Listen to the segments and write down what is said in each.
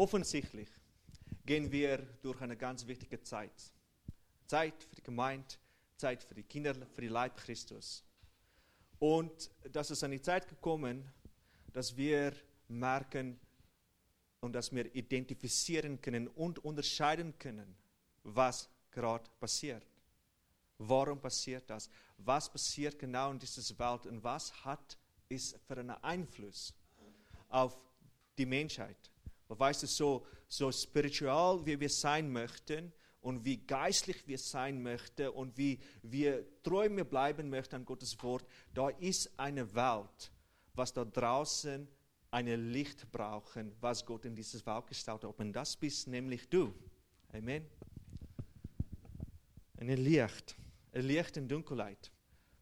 Offensichtlich gehen wir durch eine ganz wichtige Zeit. Zeit für die Gemeinde, Zeit für die Kinder, für die Leib Christus. Und das ist eine Zeit gekommen, dass wir merken und dass wir identifizieren können und unterscheiden können, was gerade passiert. Warum passiert das? Was passiert genau in dieser Welt und was hat es für einen Einfluss auf die Menschheit? Weißt du, so, so spiritual wie wir sein möchten und wie geistlich wir sein möchten und wie wir treu bleiben möchten an Gottes Wort, da ist eine Welt, was da draußen ein Licht brauchen, was Gott in dieses Welt gestaltet hat. Und das bist nämlich du. Amen. Ein Licht. Ein Licht in Dunkelheit.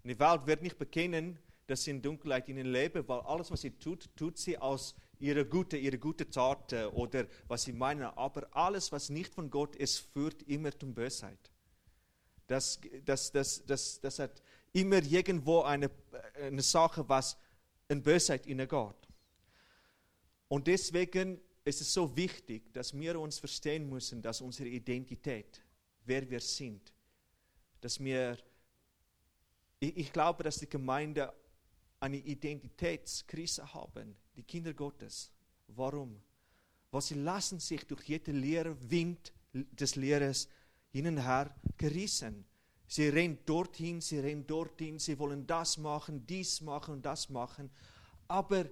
Und die Welt wird nicht bekennen, dass sie in Dunkelheit ihnen leben, weil alles, was sie tut, tut sie aus ihrer gute, ihre gute Tat oder was sie meinen. Aber alles, was nicht von Gott ist, führt immer zum Bösheit. Das, das, das, das, das hat immer irgendwo eine, eine Sache, was in Bösheit hineingeht. Und deswegen ist es so wichtig, dass wir uns verstehen müssen, dass unsere Identität, wer wir sind, dass wir, ich, ich glaube, dass die Gemeinde eine Identitätskrise haben, die Kinder Gottes. Warum? Weil sie lassen sich durch jeden leeren Wind des Lehrers hin und her gerissen. Sie rennen dorthin, sie rennen dorthin, sie wollen das machen, dies machen und das machen. Aber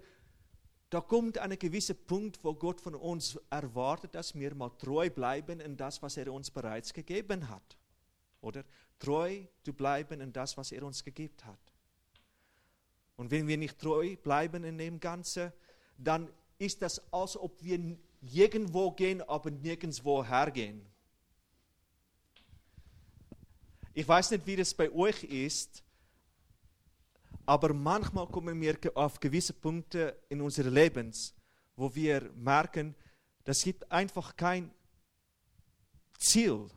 da kommt ein gewisser Punkt, wo Gott von uns erwartet, dass wir mal treu bleiben in das, was er uns bereits gegeben hat. Oder treu zu bleiben in das, was er uns gegeben hat. Und wenn wir nicht treu bleiben in dem Ganzen, dann ist das, als ob wir irgendwo gehen, aber nirgendwo hergehen. Ich weiß nicht, wie das bei euch ist, aber manchmal kommen wir auf gewisse Punkte in unserem Lebens, wo wir merken, das gibt einfach kein Ziel,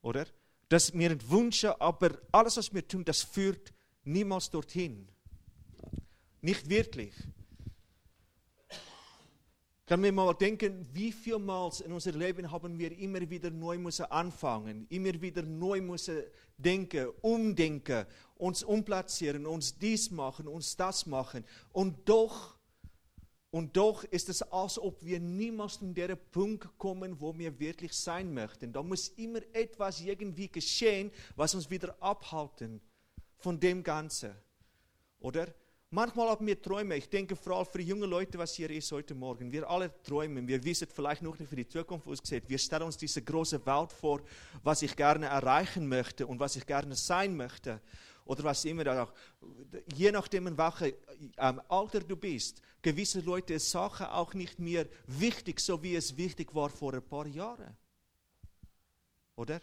oder? Dass wir wünschen, aber alles, was wir tun, das führt niemals dorthin. Nicht wirklich. Kann man mal denken, wie vielmals in unserem Leben haben wir immer wieder neu müssen anfangen, immer wieder neu müssen denken, umdenken, uns umplatzieren, uns dies machen, uns das machen. Und doch, und doch ist es, als ob wir niemals in den Punkt kommen, wo wir wirklich sein möchten. Da muss immer etwas irgendwie geschehen, was uns wieder abhalten von dem Ganzen. Oder? Manchmal haben wir Träume. Ich denke vor allem für junge Leute, was hier ist heute Morgen. Wir alle träumen. Wir wissen vielleicht noch nicht für die Zukunft ausgesehen. Wir stellen uns diese große Welt vor, was ich gerne erreichen möchte und was ich gerne sein möchte. Oder was immer auch. Je nachdem, in welchem ähm, Alter du bist, gewisse Leute Sachen auch nicht mehr wichtig, so wie es wichtig war vor ein paar Jahren. Oder?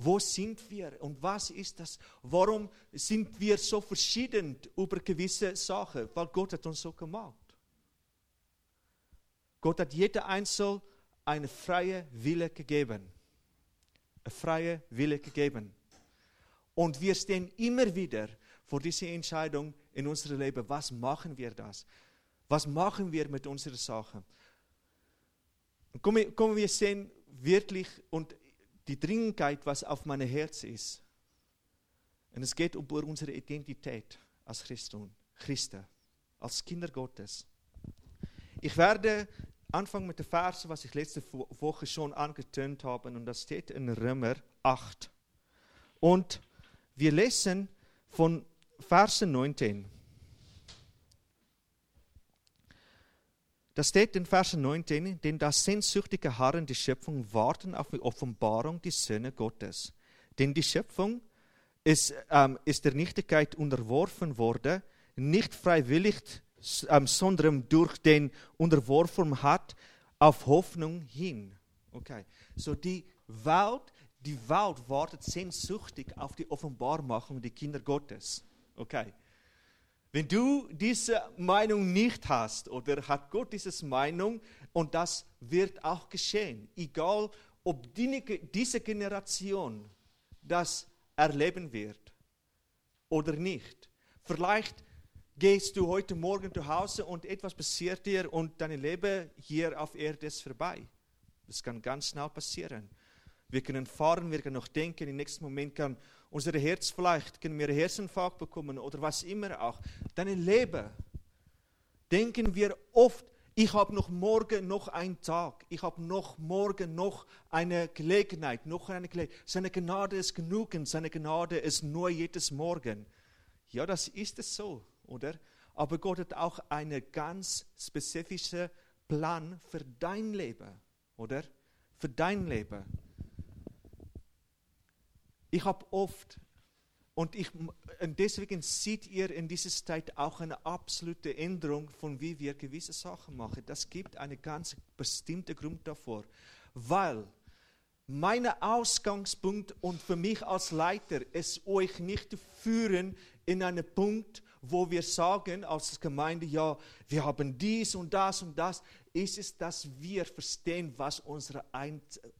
Wo sind wir und was ist das? Warum sind wir so verschieden über gewisse Sachen? Weil Gott hat uns so gemacht. Gott hat jeder Einzel eine freie Wille gegeben. Eine freie Wille gegeben. Und wir stehen immer wieder vor dieser Entscheidung in unserem Leben. Was machen wir das? Was machen wir mit unserer Sache? Kommen wir sehen wirklich, und die Dringlichkeit, was auf meinem Herz ist. Und es geht um unsere Identität als Christen, Christen, als Kinder Gottes. Ich werde anfangen mit der Verse, was ich letzte Woche schon angetönt habe, und das steht in Römer 8. Und wir lesen von Verse 19. Das steht in Vers 19, denn das sehnsüchtige Harren die Schöpfung warten auf die Offenbarung der Söhne Gottes. Denn die Schöpfung ist, ähm, ist der Nichtigkeit unterworfen worden, nicht freiwillig, ähm, sondern durch den Unterworfen hat, auf Hoffnung hin. Okay, so die Welt, die Welt wartet sehnsüchtig auf die Offenbarmachung der Kinder Gottes. Okay. Wenn du diese Meinung nicht hast oder hat Gott diese Meinung und das wird auch geschehen, egal ob die, diese Generation das erleben wird oder nicht. Vielleicht gehst du heute Morgen zu Hause und etwas passiert dir und dein Leben hier auf Erde ist vorbei. Das kann ganz schnell passieren. Wir können fahren, wir können noch denken, im nächsten Moment kann unser Herz vielleicht, können wir Herzinfarkt bekommen oder was immer auch. Dein Leben, denken wir oft, ich habe noch morgen noch einen Tag, ich habe noch morgen noch eine Gelegenheit, noch eine Gelegenheit. Seine Gnade ist genug und seine Gnade ist nur jedes Morgen. Ja, das ist es so, oder? Aber Gott hat auch einen ganz spezifischen Plan für dein Leben, oder? Für dein Leben. Ich habe oft und, ich, und deswegen seht ihr in dieser Zeit auch eine absolute Änderung von wie wir gewisse Sachen machen. Das gibt einen ganz bestimmten Grund davor. Weil mein Ausgangspunkt und für mich als Leiter ist euch nicht zu führen in einen Punkt, wo wir sagen als Gemeinde, ja, wir haben dies und das und das, ist es, dass wir verstehen, was unsere,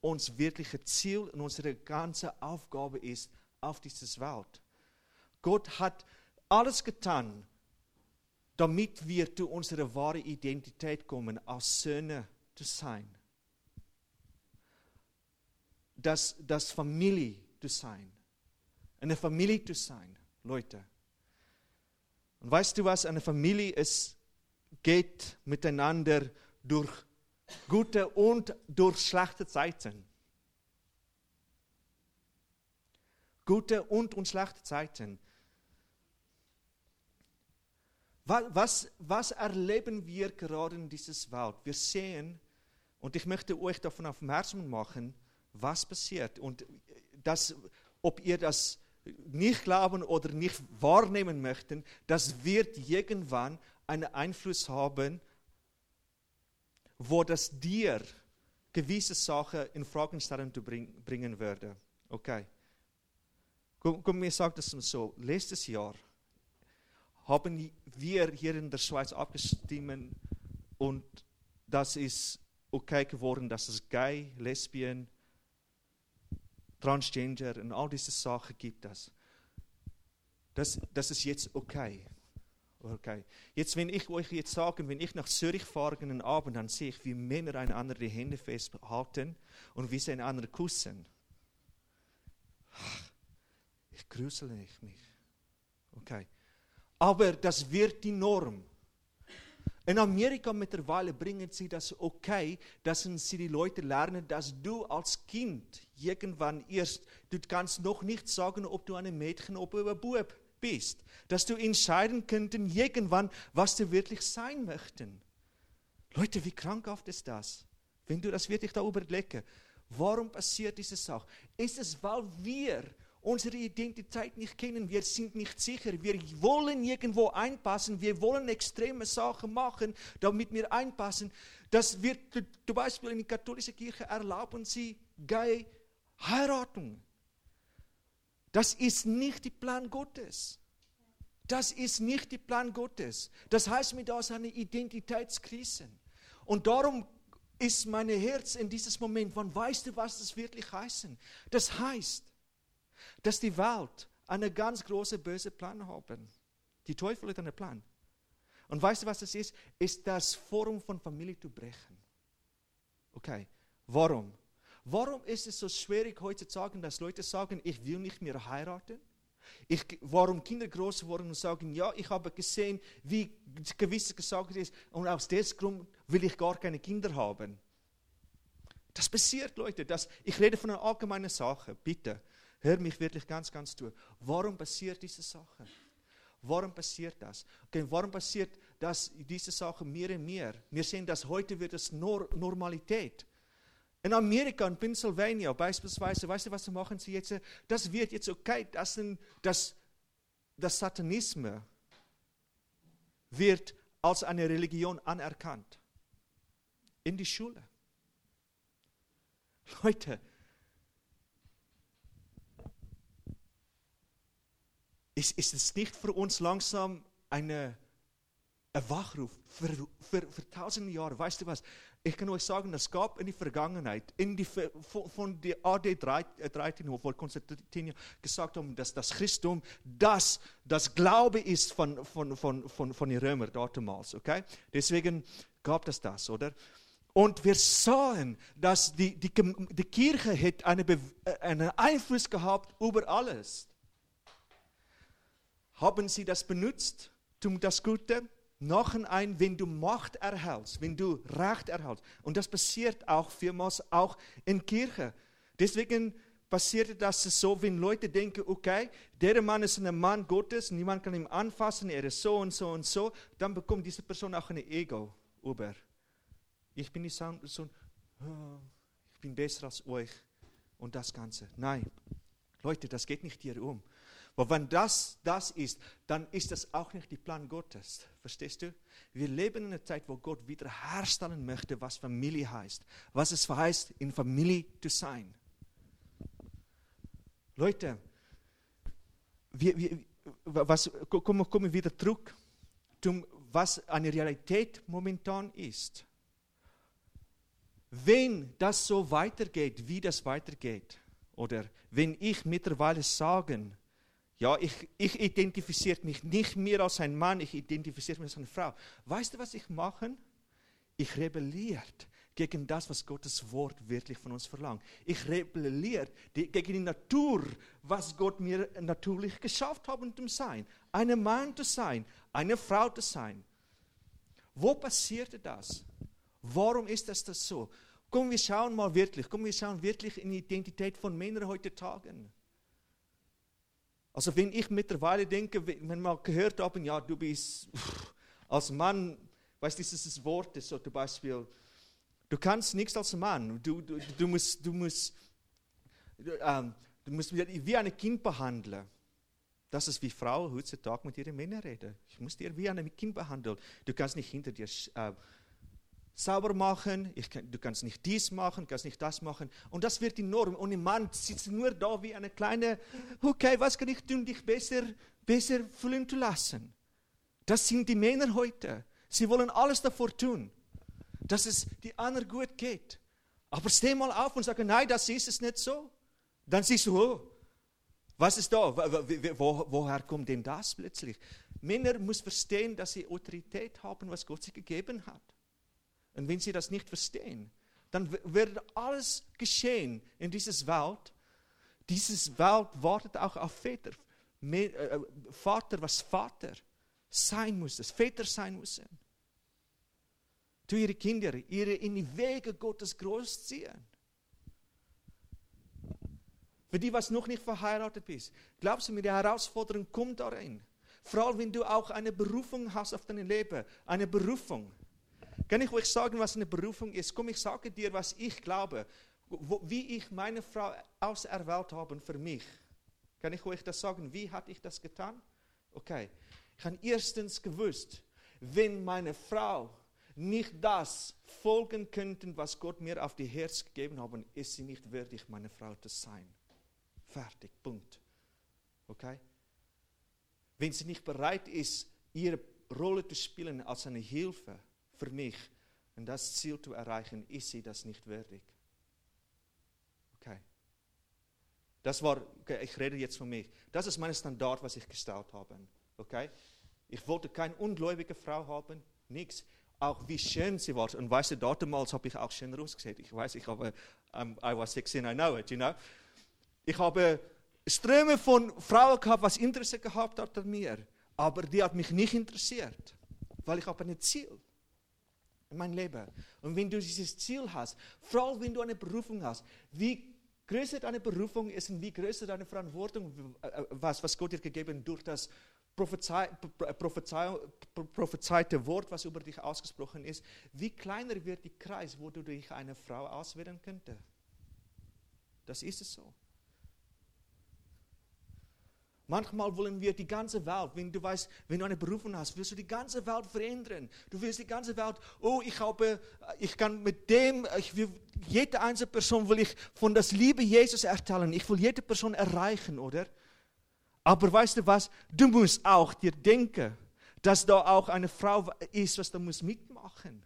uns wirkliche Ziel und unsere ganze Aufgabe ist auf dieser Welt. Gott hat alles getan, damit wir zu unserer wahren Identität kommen, als Söhne zu sein. Das, das Familie zu sein. Eine Familie zu sein, Leute. Und weißt du was? Eine Familie ist, geht miteinander durch gute und durch schlechte Zeiten. Gute und, und schlechte Zeiten. Was, was erleben wir gerade in dieses Welt? Wir sehen, und ich möchte euch davon aufmerksam machen, was passiert. Und das, ob ihr das nicht glauben oder nicht wahrnehmen möchten, das wird irgendwann einen Einfluss haben, wo das dir gewisse Sachen in Fragen stellen zu bringen würde. Okay. Komm, mir sagt es so, letztes Jahr haben wir hier in der Schweiz abgestimmt und das ist okay geworden, dass es gay, lesbien, transgender und all diese Sachen gibt. Das, das ist jetzt okay. Okay. Jetzt, wenn ich euch jetzt sage, wenn ich nach Zürich fahre einen Abend, dann sehe ich, wie Männer einander die Hände festhalten und wie sie einander kussen. Ich grüßele mich. Okay. Aber das wird die Norm. In Amerika mittlerweile bringen sie das okay, dass sie die Leute lernen, dass du als Kind irgendwann erst, du kannst noch nicht sagen, ob du ein Mädchen oder ein Bub bist. Dass du entscheiden könnten irgendwann, was du wirklich sein möchten. Leute, wie krankhaft ist das? Wenn du das wirklich da überlegst. Warum passiert diese Sache? Ist es, weil wir unsere Identität nicht kennen, wir sind nicht sicher, wir wollen irgendwo einpassen, wir wollen extreme Sachen machen, damit wir einpassen. Das wird zum Beispiel in der katholischen Kirche erlauben sie gay Heiratung. Das ist nicht der Plan Gottes. Das ist nicht der Plan Gottes. Das heißt mit aus eine Identitätskrise. Und darum ist mein Herz in dieses Moment, wann weißt du, was das wirklich heißt? Das heißt, dass die Welt einen ganz großen bösen Plan haben. Die Teufel hat einen Plan. Und weißt du, was das ist? Ist das Forum von Familie zu brechen. Okay, warum? Warum ist es so schwierig heute zu sagen, dass Leute sagen, ich will nicht mehr heiraten? Ich, warum Kinder groß wurden und sagen, ja, ich habe gesehen, wie gewiss gesagt ist, und aus diesem Grund will ich gar keine Kinder haben. Das passiert, Leute. Das, ich rede von einer allgemeinen Sache, bitte. Hör mich wirklich ganz, ganz zu. Warum passiert diese Sache? Warum passiert das? Okay, warum passiert das, diese Sache mehr und mehr? Wir sehen, dass heute wird es Nor Normalität. In Amerika, in Pennsylvania beispielsweise, weißt du, was machen sie jetzt? Das wird jetzt okay, das, das, das Satanismus wird als eine Religion anerkannt. In die Schule. Leute, ist, ist es nicht für uns langsam eine Ein Wachruf für, für, für tausende Jahre. Weißt du was? Ich kann euch sagen, es gab in der Vergangenheit, in die, von, der AD 13, wo Konstantin gesagt haben, dass das Christum das, das Glaube ist von, von, von, von, von den Römern damals. Okay? Deswegen gab es das, oder? Und wir sahen, dass die, die, die Kirche hat eine, einen Einfluss gehabt über alles. Haben sie das benutzt, um das Gute? Ein, wenn du Macht erhältst, wenn du Recht erhältst. Und das passiert auch vielmals auch in Kirche. Deswegen passiert das so, wenn Leute denken, okay, der Mann ist ein Mann Gottes, niemand kann ihn anfassen, er ist so und so und so, dann bekommt diese Person auch ein Ego über. Ich bin die Sohn, oh, ich bin besser als euch und das Ganze. Nein, Leute, das geht nicht hier um. Aber wenn das das ist, dann ist das auch nicht der Plan Gottes. Verstehst du? Wir leben in einer Zeit, wo Gott wiederherstellen möchte, was Familie heißt. Was es heißt, in Familie zu sein. Leute, wir, wir, was, kommen, kommen wieder zurück zum, was eine Realität momentan ist. Wenn das so weitergeht, wie das weitergeht, oder wenn ich mittlerweile sagen, ja, ich, ich identifiziere mich nicht mehr als ein Mann, ich identifiziere mich als eine Frau. Weißt du, was ich mache? Ich rebelliere gegen das, was Gottes Wort wirklich von uns verlangt. Ich rebelliere gegen die Natur, was Gott mir natürlich geschafft hat, um zu sein. Ein Mann zu sein, eine Frau zu sein. Wo passierte das? Warum ist das, das so? Komm, wir schauen mal wirklich, komm, wir schauen wirklich in die Identität von Männern heutzutage. Also wenn ich mittlerweile denke, wenn wir gehört haben, ja, du bist als Mann, weißt du, dieses Wort ist so zum Beispiel, du kannst nichts als Mann, du, du, du musst, du musst, ähm, du musst wie ein Kind behandeln. Das ist wie Frauen heutzutage mit ihren Männern reden. Ich muss dir wie ein Kind behandeln. Du kannst nicht hinter dir äh, sauber machen, kann, du kannst nicht dies machen, du kannst nicht das machen. Und das wird die Norm. Und ein Mann sitzt nur da wie eine kleine, okay, was kann ich tun, dich besser, besser fühlen zu lassen? Das sind die Männer heute. Sie wollen alles davor tun, dass es die anderen gut geht. Aber steh mal auf und sag, nein, das ist es nicht so. Dann siehst du, oh, was ist da? Wo, woher kommt denn das plötzlich? Männer müssen verstehen, dass sie Autorität haben, was Gott sie gegeben hat. Und wenn sie das nicht verstehen, dann wird alles geschehen in dieses Welt. Dieses Welt wartet auch auf Väter. Äh, Vater, was Vater sein muss, das Väter sein müssen. Tu ihre Kinder, ihre in die Wege Gottes großziehen. Für die, was noch nicht verheiratet bist, glaubst du mir, die Herausforderung kommt darin. Vor allem, wenn du auch eine Berufung hast auf dein Leben, eine Berufung. Kann ich euch sagen, was eine Berufung ist? Komm, ich sage dir, was ich glaube, wo, wie ich meine Frau auserwählt habe für mich. Kann ich euch das sagen? Wie hatte ich das getan? Okay. Ich habe erstens gewusst, wenn meine Frau nicht das folgen könnte, was Gott mir auf die Herz gegeben hat, ist sie nicht würdig, meine Frau zu sein. Fertig, Punkt. Okay? Wenn sie nicht bereit ist, ihre Rolle zu spielen als eine Hilfe, für mich und das Ziel zu erreichen, ist sie das nicht würdig. Okay. Das war, okay, ich rede jetzt von mir. Das ist mein Standard, was ich gestellt habe. Okay? Ich wollte keine ungläubige Frau haben, nichts. Auch wie schön sie war. Und weißt du, damals habe ich auch schön ausgesehen. Ich weiß, ich habe, um, I was 16, I know it, you know. Ich habe Ströme von Frauen gehabt, was Interesse gehabt hat an mir. Aber die hat mich nicht interessiert, weil ich habe ein Ziel in mein Leben. Und wenn du dieses Ziel hast, vor allem wenn du eine Berufung hast, wie größer deine Berufung ist und wie größer deine Verantwortung, äh, was, was Gott dir gegeben durch das Prophezei, Prophezei, prophezeite Wort, was über dich ausgesprochen ist, wie kleiner wird der Kreis, wo du dich eine Frau auswählen könntest. Das ist es so. Manchmal wollen wir die ganze Welt, wenn du weißt, wenn du eine Berufung hast, willst du die ganze Welt verändern. Du willst die ganze Welt, oh, ich habe, ich kann mit dem, ich will, jede einzelne Person will ich von das Liebe Jesus erzählen. Ich will jede Person erreichen, oder? Aber weißt du was? Du musst auch dir denken, dass da auch eine Frau ist, was da muss mitmachen.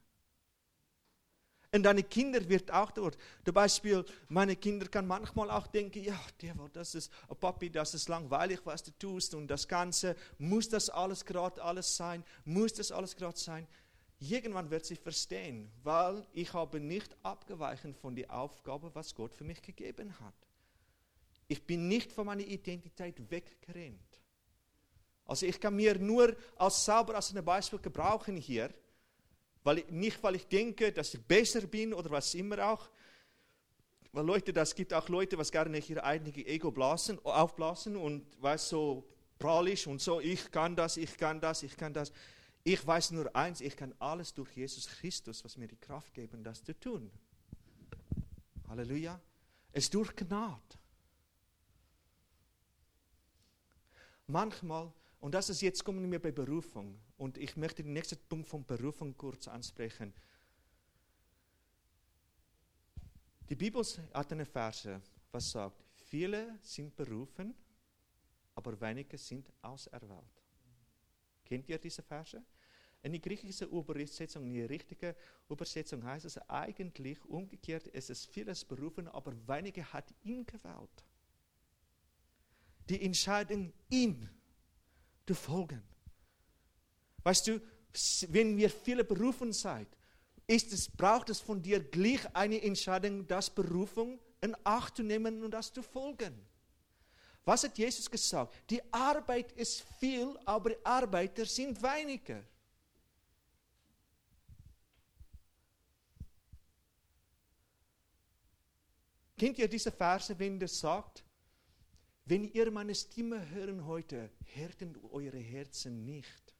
Und deine Kinder wird auch dort. Zum Beispiel, meine Kinder kann manchmal auch denken, ja, der, das ist, oh Papi, das ist langweilig, was du tust und das Ganze, muss das alles gerade alles sein? Muss das alles gerade sein? Irgendwann wird sie verstehen, weil ich habe nicht abgeweichen von der Aufgabe, was Gott für mich gegeben hat. Ich bin nicht von meiner Identität weggerannt. Also ich kann mir nur als sauber als ein Beispiel gebrauchen hier, weil ich, nicht weil ich denke, dass ich besser bin oder was immer auch. Weil Leute, das gibt auch Leute, was gerne ihr eigenes Ego blasen, aufblasen und weiß so prahlisch und so, ich kann das, ich kann das, ich kann das. Ich weiß nur eins, ich kann alles durch Jesus Christus, was mir die Kraft geben, das zu tun. Halleluja. Es durch Gnade. Manchmal und das ist jetzt kommen wir bei Berufung. Und ich möchte den nächsten Punkt von Berufung kurz ansprechen. Die Bibel hat eine Verse, was sagt, viele sind berufen, aber wenige sind auserwählt. Kennt ihr diese Verse? In der griechischen Übersetzung, in der richtigen Übersetzung heißt es eigentlich umgekehrt, es ist vieles berufen, aber wenige hat ihn gewählt. Die Entscheidung ihn zu folgen. Weißt du, wenn wir viele berufen seid, ist es, braucht es von dir gleich eine Entscheidung, das Berufung in Acht zu nehmen und das zu folgen. Was hat Jesus gesagt? Die Arbeit ist viel, aber die Arbeiter sind weniger. Kennt ihr diese Verse, wenn das sagt? Wenn ihr meine Stimme hören heute, härten eure Herzen nicht.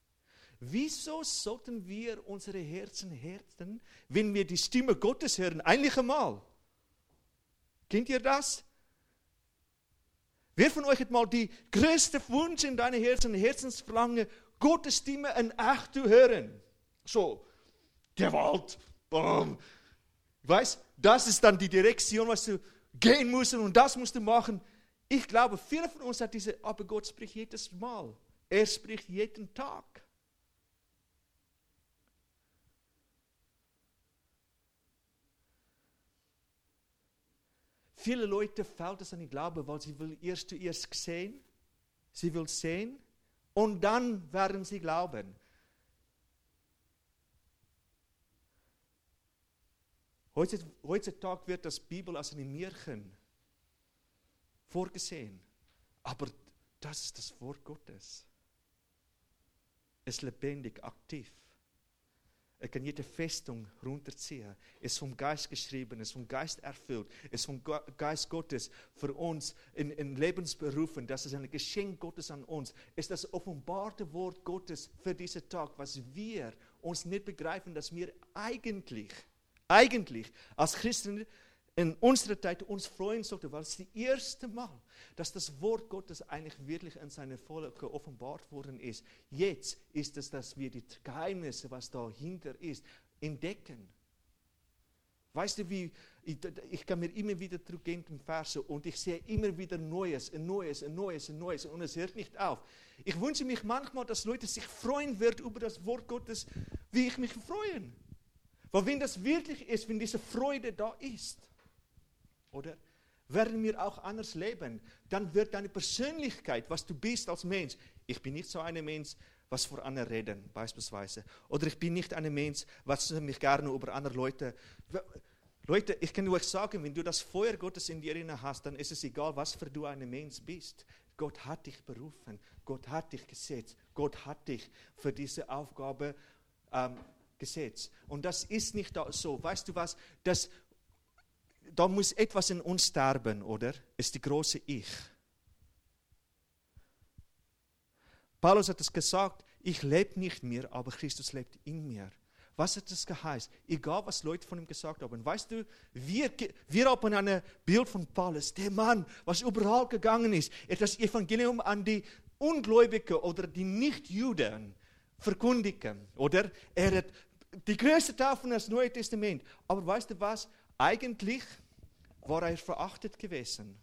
Wieso sollten wir unsere Herzen härten, wenn wir die Stimme Gottes hören? Eigentlich einmal. Kennt ihr das? Wer von euch hat mal die größte Wunsch in deinem Herzen, Herzensverlangen, Gottes Stimme in Acht zu hören? So, der Wald, boom. Weißt, das ist dann die Direktion, was du gehen musst und das musst du machen. Ich glaube, viele von uns hat diese, aber Gott spricht jedes Mal. Er spricht jeden Tag. Viele Leute fällt es an den Glauben, weil sie will erst zuerst sehen, sie will sehen und dann werden sie glauben. Heutzutage wird das Bibel als eine Märchen vorgesehen. Aber das ist das Wort Gottes. Es ist lebendig, aktiv. Er kann jede Festung runterziehen. Ist vom Geist geschrieben, es ist vom Geist erfüllt, ist vom Geist Gottes für uns in, in Lebensberufen. Das ist ein Geschenk Gottes an uns. Ist das offenbarte Wort Gottes für diesen Tag, was wir uns nicht begreifen, dass wir eigentlich, eigentlich als Christen in unserer Zeit uns freuen sollten, weil es das erste Mal, dass das Wort Gottes eigentlich wirklich in seine Volk geoffenbart worden ist. Jetzt ist es, dass wir die Geheimnisse, was dahinter ist, entdecken. Weißt du, wie ich, ich kann mir immer wieder zurückgehen Verse und ich sehe immer wieder Neues, ein Neues, ein Neues, ein Neues und es hört nicht auf. Ich wünsche mich manchmal, dass Leute sich freuen werden über das Wort Gottes, wie ich mich freue. Weil wenn das wirklich ist, wenn diese Freude da ist, oder? Werden wir auch anders leben, dann wird deine Persönlichkeit, was du bist als Mensch, ich bin nicht so ein Mensch, was vor anderen reden, beispielsweise. Oder ich bin nicht ein Mensch, was mich gerne über andere Leute. Leute, ich kann euch sagen, wenn du das Feuer Gottes in dir hast, dann ist es egal, was für du ein Mensch bist. Gott hat dich berufen, Gott hat dich gesetzt, Gott hat dich für diese Aufgabe ähm, gesetzt. Und das ist nicht so. Weißt du was? Das da muss etwas in uns sterben, oder? Ist die große Ich. Paulus hat es gesagt, ich lebe nicht mehr, aber Christus lebt in mir. Was hat das geheißen? Egal, was Leute von ihm gesagt haben. Weißt du, wir, wir haben ein Bild von Paulus, der Mann, was überall gegangen ist. Er hat das Evangelium an die Ungläubigen oder die Nichtjuden verkündigen. Oder er hat die größte Teil von das Neue Testament. Aber weißt du was? Eigentlich war er verachtet gewesen.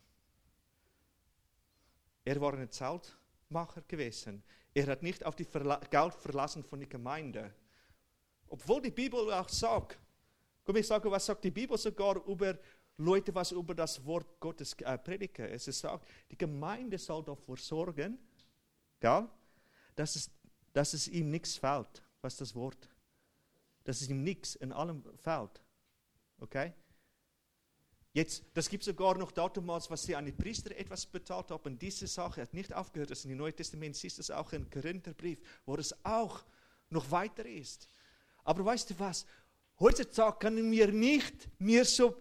Er war ein Zeltmacher gewesen. Er hat nicht auf die Verla Geld verlassen von der Gemeinde. Obwohl die Bibel auch sagt, komm ich sage, was sagt die Bibel sogar über Leute, was über das Wort Gottes äh, predigen. Es sagt, die Gemeinde soll dafür sorgen, gell, dass, es, dass es ihm nichts fällt, was das Wort, dass es ihm nichts in allem fällt. Okay? Jetzt, das gibt sogar noch damals, was sie an die Priester etwas bezahlt haben. Diese Sache hat nicht aufgehört. Das in im Neuen Testament siehst du es auch im Korintherbrief, wo es auch noch weiter ist. Aber weißt du was? Heutzutage können wir nicht mehr so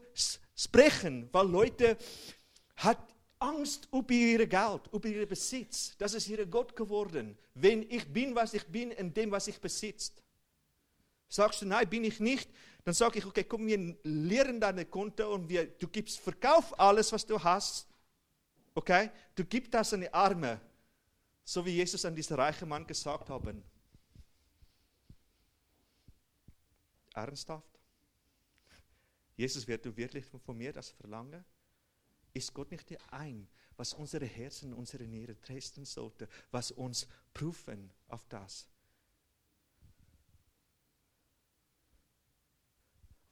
sprechen, weil Leute hat Angst über ihr Geld, über ihr Besitz. Das ist ihr Gott geworden. Wenn ich bin, was ich bin, in dem, was ich besitze. Sagst du, nein, bin ich nicht, dann sage ich, okay, komm, wir leeren deine Konto und wir, du gibst, verkauf alles, was du hast. Okay? Du gibst das an die Arme. So wie Jesus an diesen reichen Mann gesagt haben. Ernsthaft? Jesus, wird du wirklich von mir das verlangen? Ist Gott nicht der ein, was unsere Herzen, unsere Nieren testen sollte, was uns prüfen auf das?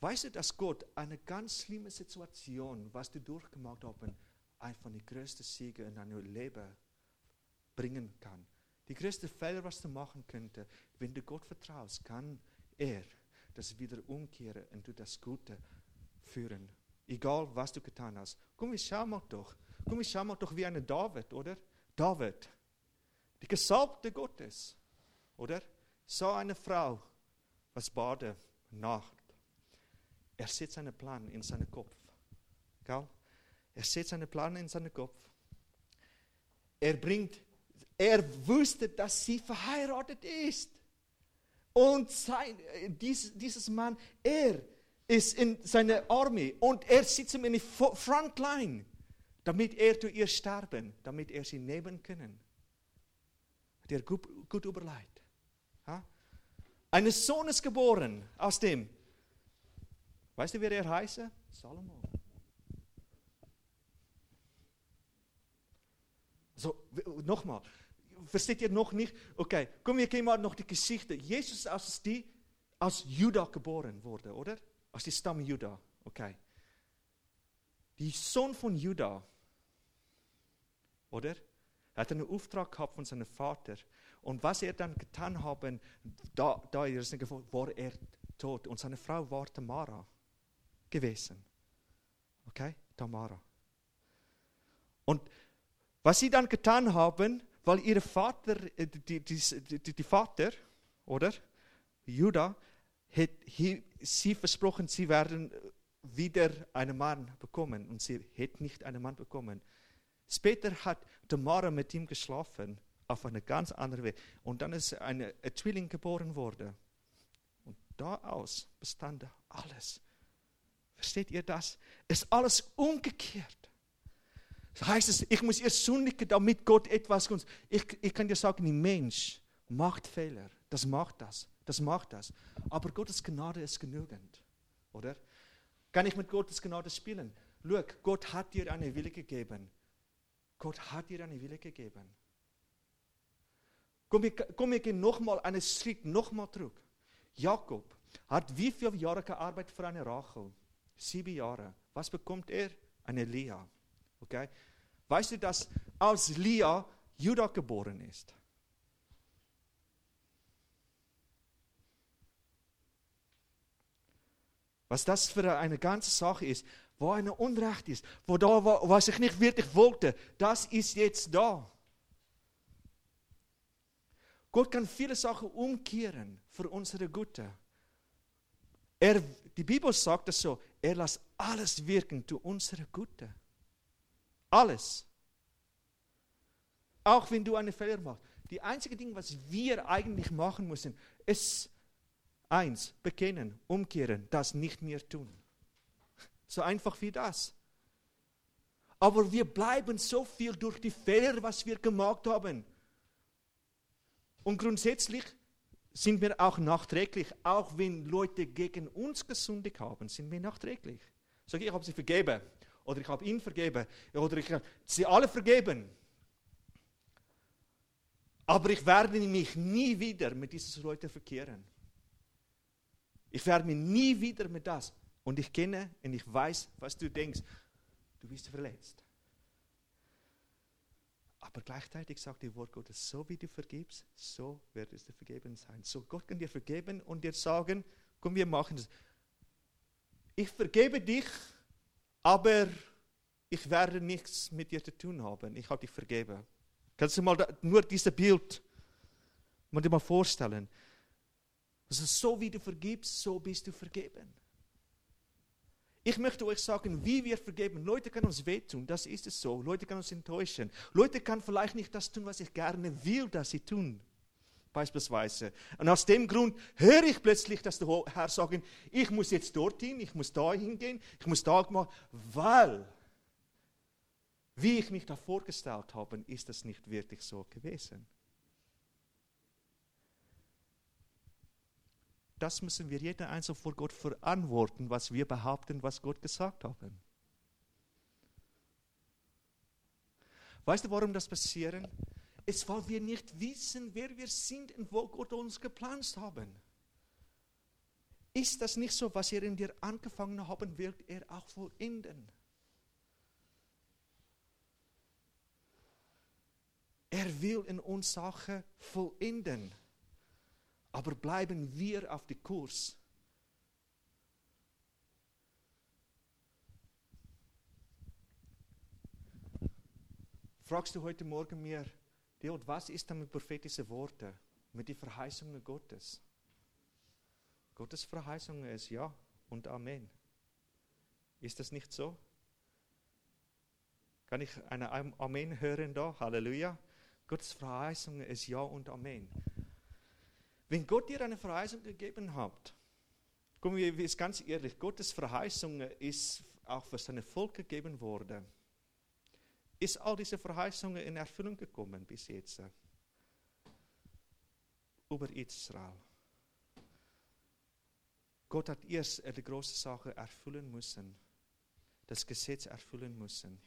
Weißt du, dass Gott eine ganz schlimme Situation, was du durchgemacht hast, ein von den größten Siege in deinem Leben bringen kann? Die größte Fehler, was du machen könnte, wenn du Gott vertraust, kann er das wieder umkehren und du das Gute führen. Egal, was du getan hast. Komm, ich schau mal doch. Komm, ich schau mal doch wie eine David, oder? David, die Gesalbte Gottes, oder? So eine Frau, was bade Nacht. Er setzt seinen Plan in seinen Kopf. Er setzt seinen Plan in seinen Kopf. Er bringt, er wusste, dass sie verheiratet ist. Und sein, dies, dieses Mann, er ist in seiner Armee und er sitzt in die Frontline, damit er zu ihr sterben, damit er sie nehmen können. Hat er gut, gut überlegt. Ein Sohn ist geboren aus dem. Weißt du, wer er heißt? Salomo. So, nochmal versteht ihr noch nicht? Okay, komm, wir gehen mal noch die Geschichte. Jesus als die aus Juda geboren wurde, oder? Aus dem Stamm Juda. Okay. Die Sohn von Juda, oder? Er hat einen Auftrag gehabt von seinem Vater. Und was er dann getan haben, da, da war er tot. Und seine Frau war Tamara gewesen. Okay? Tamara. Und was sie dann getan haben, weil ihr Vater, äh, die, die, die, die Vater, oder? Judah, hat sie versprochen, sie werden wieder einen Mann bekommen. Und sie hat nicht einen Mann bekommen. Später hat Tamara mit ihm geschlafen, auf eine ganz andere Weise. Und dann ist eine, ein Zwilling geboren worden. Und daraus bestand alles. Versteht ihr das? Es ist alles umgekehrt. Das heißt es, ich muss erst sündigen, damit Gott etwas kommt. Ich, ich kann dir sagen, ein Mensch macht Fehler. Das macht das. Das macht das. Aber Gottes Gnade ist genügend. Oder? Kann ich mit Gottes Gnade spielen? Look, Gott hat dir eine Wille gegeben. Gott hat dir eine Wille gegeben. Komm, wir, komm, wir gehen nochmal einen Schritt, nochmal zurück. Jakob hat wie viele Jahre gearbeitet für eine Rachel? Sieben Jahre. Was bekommt er? Eine Lea. Okay? Weißt du, dass als Lia Judah geboren ist? Was das für eine ganze Sache ist, wo eine Unrecht ist, wo da was ich nicht wirklich wollte, das ist jetzt da. Gott kann viele Sachen umkehren für unsere Gute. Er, die Bibel sagt es so, er lässt alles wirken zu unserer Gute. Alles. Auch wenn du einen Fehler machst. Die einzige Ding, was wir eigentlich machen müssen, ist eins, bekennen, umkehren, das nicht mehr tun. So einfach wie das. Aber wir bleiben so viel durch die Fehler, was wir gemacht haben. Und grundsätzlich sind wir auch nachträglich, auch wenn Leute gegen uns gesündigt haben, sind wir nachträglich. Sag ich, ich habe sie vergeben oder ich habe ihn vergeben oder ich habe sie alle vergeben. Aber ich werde mich nie wieder mit diesen Leuten verkehren. Ich werde mich nie wieder mit das. Und ich kenne und ich weiß, was du denkst. Du bist verletzt. Aber gleichzeitig sagt die Wort Gottes, so wie du vergibst, so wird es dir vergeben sein. So Gott kann dir vergeben und dir sagen, komm, wir machen das. Ich vergebe dich, aber ich werde nichts mit dir zu tun haben. Ich habe dich vergeben. Kannst du mal da, nur dieses Bild mal dir mal vorstellen? Also so wie du vergibst, so bist du vergeben. Ich möchte euch sagen, wie wir vergeben. Leute können uns wehtun, das ist es so. Leute können uns enttäuschen. Leute können vielleicht nicht das tun, was ich gerne will, dass sie tun. Beispielsweise. Und aus dem Grund höre ich plötzlich, dass der Herr sagt, ich muss jetzt dorthin, ich muss da hingehen, ich muss da machen, weil, wie ich mich da vorgestellt habe, ist das nicht wirklich so gewesen. Das müssen wir jeder einzelne vor Gott verantworten, was wir behaupten, was Gott gesagt haben. Weißt du, warum das passiert? Es weil wir nicht wissen, wer wir sind und wo Gott uns geplant haben. Ist das nicht so, was er in dir angefangen haben, wird er auch vollenden? Er will in uns Sachen vollenden aber bleiben wir auf dem Kurs. Fragst du heute Morgen mir, Diod, was ist dann mit prophetischen Worten, mit den Verheißungen Gottes? Gottes Verheißung ist Ja und Amen. Ist das nicht so? Kann ich eine Amen hören da? Halleluja. Gottes Verheißung ist Ja und Amen. Wenn Gott dir eine Verheißung gegeben hat, kommen wir ist ganz ehrlich, Gottes Verheißung ist auch für seine Volk gegeben worden. Ist all diese Verheißungen in Erfüllung gekommen bis jetzt? Über Israel. Gott hat erst die große Sache erfüllen müssen, das Gesetz erfüllen müssen.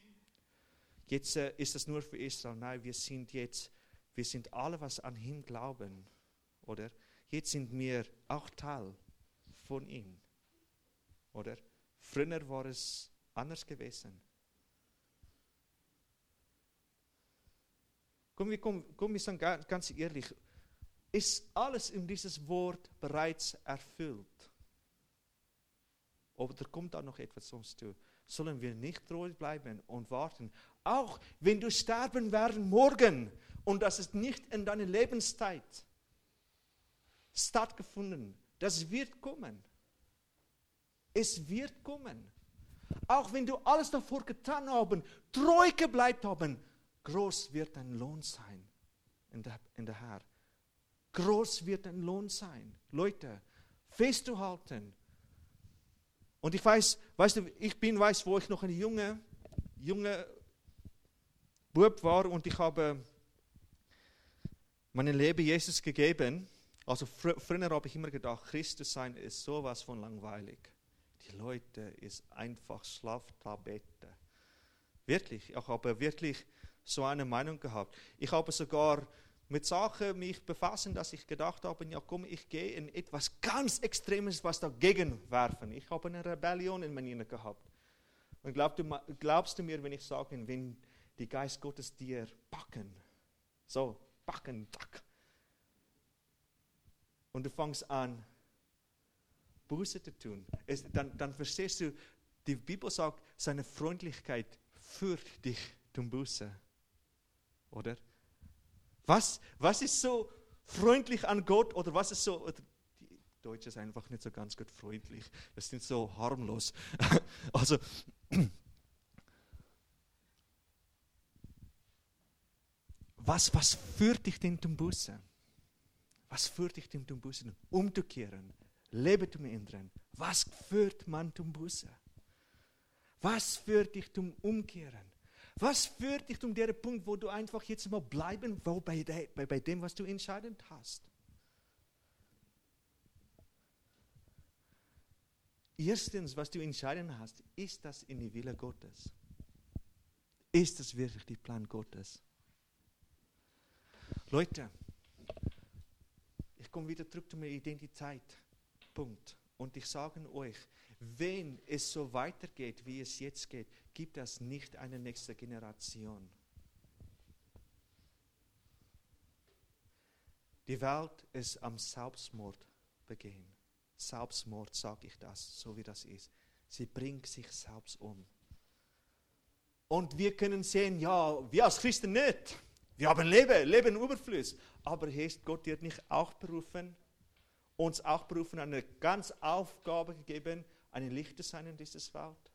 Jetzt äh, ist es nur für Israel. Nein, wir sind jetzt, wir sind alle, was an ihn glauben oder? Jetzt sind wir auch Teil von ihm, oder? Früher war es anders gewesen. Komm, wir, komm, komm, wir sagen ganz ehrlich, ist alles in dieses Wort bereits erfüllt? Oder kommt da noch etwas sonst zu? Sollen wir nicht treu bleiben und warten? Auch wenn du sterben werden morgen und das ist nicht in deiner Lebenszeit stattgefunden. Das wird kommen. Es wird kommen. Auch wenn du alles davor getan haben, treu gebleibt haben, groß wird dein Lohn sein in der, in der Herr. Groß wird dein Lohn sein. Leute, festzuhalten. Und ich weiß, weißt du, ich bin, weiß, wo ich noch ein junger, junger Bub war und ich habe mein Leben Jesus gegeben. Also fr früher habe ich immer gedacht, Christus sein ist sowas von langweilig. Die Leute ist einfach Schlaftablette. Wirklich, ich habe wirklich so eine Meinung gehabt. Ich habe sogar mit Sachen mich befassen, dass ich gedacht habe, ja komm, ich gehe in etwas ganz Extremes, was dagegen werfen. Ich habe eine Rebellion in mir gehabt. Und glaubst du, glaubst du mir, wenn ich sage, wenn die Geist Gottes dir packen, so, packen, zack, und du fängst an, Buße zu tun, es, dann, dann verstehst du, die Bibel sagt, seine Freundlichkeit führt dich zum Buße. Oder? Was, was ist so freundlich an Gott oder was ist so, die Deutsche sind einfach nicht so ganz gut freundlich, das sind so harmlos. also, was, was führt dich denn zum Buße? Was führt dich zum Buße? Umzukehren, Leben zu ändern. Was führt man zum Buße? Was führt dich zum Umkehren? Was führt dich zum der Punkt, wo du einfach jetzt mal bleiben wo bei, bei, bei dem, was du entscheidend hast? Erstens, was du entscheiden hast, ist das in die Wille Gottes? Ist das wirklich der Plan Gottes? Leute, ich komme wieder zurück zu meiner Identität. Punkt. Und ich sage euch, wenn es so weitergeht, wie es jetzt geht, gibt es nicht eine nächste Generation. Die Welt ist am Selbstmord begehen. Selbstmord sage ich das, so wie das ist. Sie bringt sich selbst um. Und wir können sehen, ja, wir als Christen nicht. Wir haben Leben, Leben Überfluss. Aber ist Gott dir nicht auch berufen, uns auch berufen, eine ganz Aufgabe gegeben, ein Licht zu sein in dieses Welt?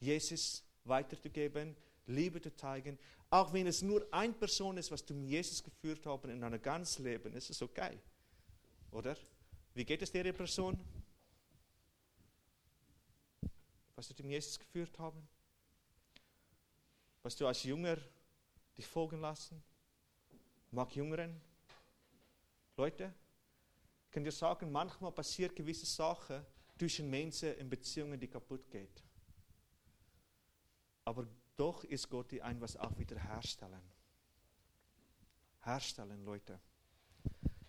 Jesus weiterzugeben, Liebe zu zeigen, auch wenn es nur eine Person ist, was du mit Jesus geführt hast in deinem ganzen Leben, ist es okay. Oder? Wie geht es der Person? Was du mit Jesus geführt haben? Was du als Jünger dich folgen lassen? Mag Jüngeren? Leute, ich kann dir sagen, manchmal passiert gewisse Sachen zwischen Menschen in Beziehungen, die kaputt gehen. Aber doch ist Gott die ein, was auch wieder herstellen. Herstellen, Leute.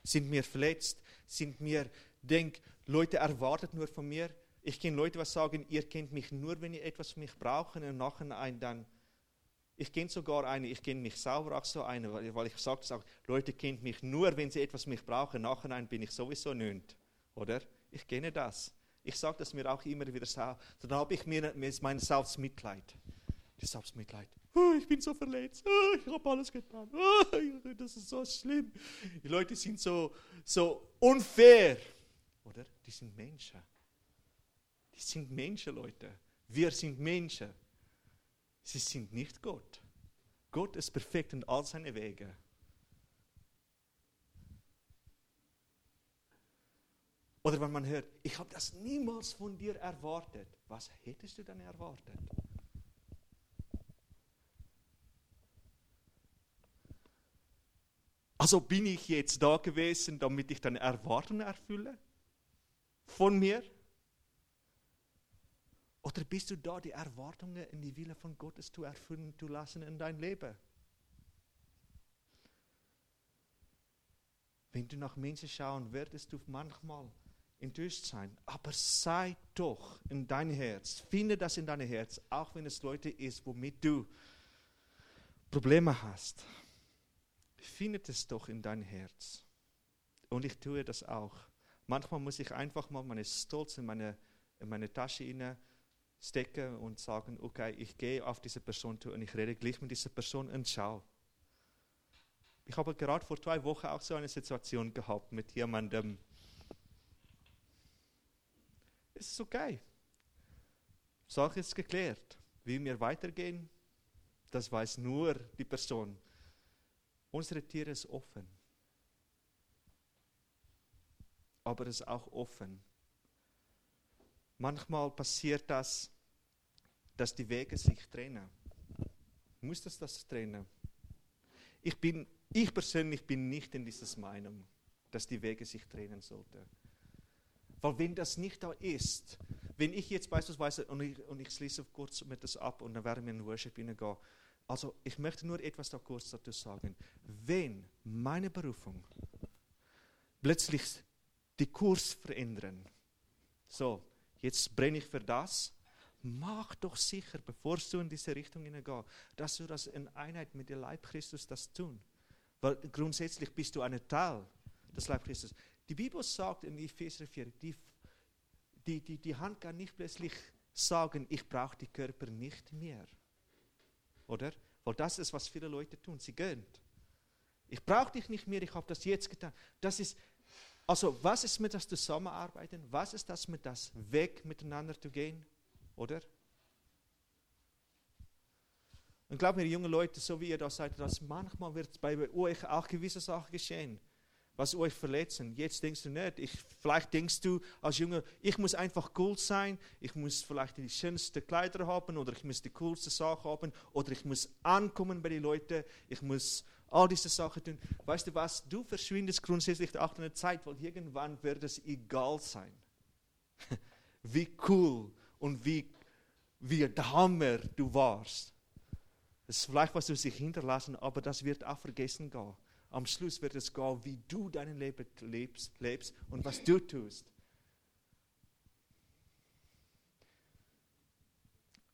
Sind wir verletzt? Sind wir, denk, Leute erwartet nur von mir. Ich kenne Leute, die sagen, ihr kennt mich nur, wenn ihr etwas von mich braucht und nachher dann ich kenne sogar eine, ich kenne mich selber auch so eine, weil ich sage, sage, Leute kennt mich nur, wenn sie etwas mich brauchen. Nachher bin ich sowieso nicht, oder? Ich kenne das. Ich sage das mir auch immer wieder so. Dann habe ich mir mein Selbstmitleid das Selbstmitleid. Oh, ich bin so verletzt. Oh, ich habe alles getan. Oh, das ist so schlimm. Die Leute sind so, so unfair. Oder? Die sind Menschen. Die sind Menschen, Leute. Wir sind Menschen. Sie sind nicht Gott. Gott ist perfekt in all seine Wege. Oder wenn man hört, ich habe das niemals von dir erwartet. Was hättest du dann erwartet? Also bin ich jetzt da gewesen, damit ich deine Erwartungen erfülle? Von mir? Oder bist du da, die Erwartungen in die Wille von Gottes zu erfüllen zu lassen in dein Leben? Wenn du nach Menschen schauen, wirst du manchmal enttäuscht sein. Aber sei doch in dein Herz, finde das in dein Herz, auch wenn es Leute ist, womit du Probleme hast findet es doch in dein Herz. Und ich tue das auch. Manchmal muss ich einfach mal meine Stolz in meine, in meine Tasche stecken und sagen, okay, ich gehe auf diese Person zu und ich rede gleich mit dieser Person und schau. Ich habe gerade vor zwei Wochen auch so eine Situation gehabt mit jemandem. Es ist okay. Sache ist geklärt. Wie wir weitergehen, das weiß nur die Person. Unsere Tür ist offen. Aber es ist auch offen. Manchmal passiert das, dass die Wege sich trennen. Muss das das trennen? Ich, bin, ich persönlich bin nicht in dieser Meinung, dass die Wege sich trennen sollten. Weil wenn das nicht da ist, wenn ich jetzt beispielsweise, und ich, und ich schließe kurz mit das ab und dann werden wir in Worship hineingehen, also ich möchte nur etwas da kurz dazu sagen. Wenn meine Berufung plötzlich die Kurs verändern, so, jetzt brenne ich für das, mach doch sicher, bevor du in diese Richtung hineingehst, dass du das in Einheit mit dem Leib Christus das tun. Weil grundsätzlich bist du ein Teil des Leib Christus. Die Bibel sagt in Epheser 4, die, die, die, die Hand kann nicht plötzlich sagen, ich brauche die Körper nicht mehr. Oder? Weil das ist, was viele Leute tun. Sie gehen. Ich brauche dich nicht mehr, ich habe das jetzt getan. Das ist, also was ist mit das Zusammenarbeiten? Was ist das mit das Weg miteinander zu gehen? Oder? Und glaub mir, junge Leute, so wie ihr da seid, dass manchmal wird bei euch auch gewisse Sachen geschehen was euch verletzen. Jetzt denkst du nicht. Ich, vielleicht denkst du als Junge, ich muss einfach cool sein. Ich muss vielleicht die schönsten Kleider haben oder ich muss die coolste Sache haben oder ich muss ankommen bei den Leuten. Ich muss all diese Sachen tun. Weißt du was? Du verschwindest grundsätzlich auch in der Zeit, weil irgendwann wird es egal sein, wie cool und wie, wie der Hammer du warst. Das ist vielleicht, was du sich hinterlassen, aber das wird auch vergessen gehen. Am Schluss wird es gehen, wie du dein Leben lebst, lebst und was du tust.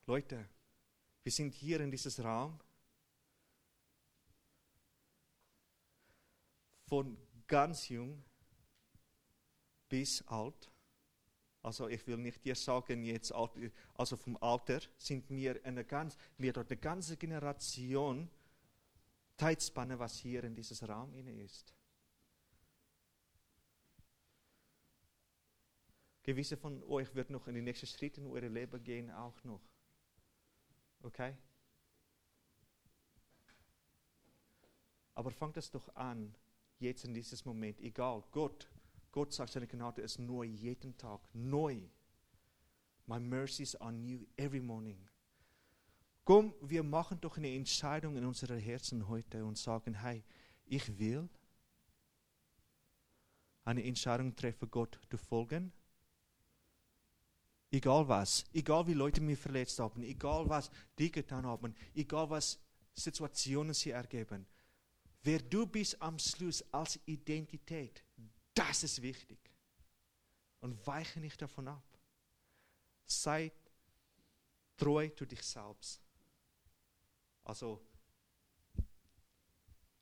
Leute, wir sind hier in diesem Raum von ganz jung bis alt. Also ich will nicht dir sagen, jetzt, also vom Alter sind wir eine ganz, wir dort eine ganze Generation Zeitspanne, was hier in diesem Raum inne ist. Gewisse von euch wird noch in die nächsten Schritte in eure Leben gehen, auch noch. Okay? Aber fangt es doch an, jetzt in dieses Moment, egal, Gott, Gott sagt, seine Gnade ist neu jeden Tag, neu. My mercies are new every morning. Komm, wir machen doch eine Entscheidung in unseren Herzen heute und sagen, hey, ich will eine Entscheidung treffen, Gott zu folgen. Egal was, egal wie Leute mich verletzt haben, egal was die getan haben, egal was Situationen sie ergeben. Wer du bist am Schluss als Identität, das ist wichtig. Und weiche nicht davon ab. Sei treu zu dich selbst. Also,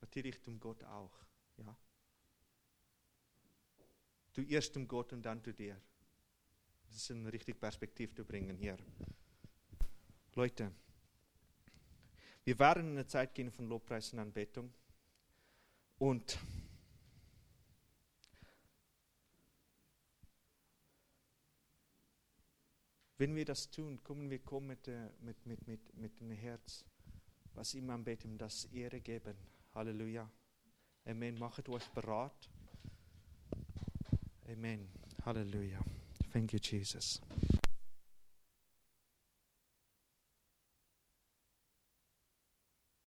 natürlich um Gott auch. Ja. Du erst um Gott und dann zu dir. Das ist eine richtige Perspektive zu bringen hier. Leute, wir werden in eine Zeit gehen von Lobpreis und Anbetung. Und wenn wir das tun, kommen wir kommen mit, mit, mit, mit, mit dem Herz, was ihm anbeten, das Ehre geben. Halleluja. Amen. Machet euch bereit. Amen. Halleluja. Thank you, Jesus.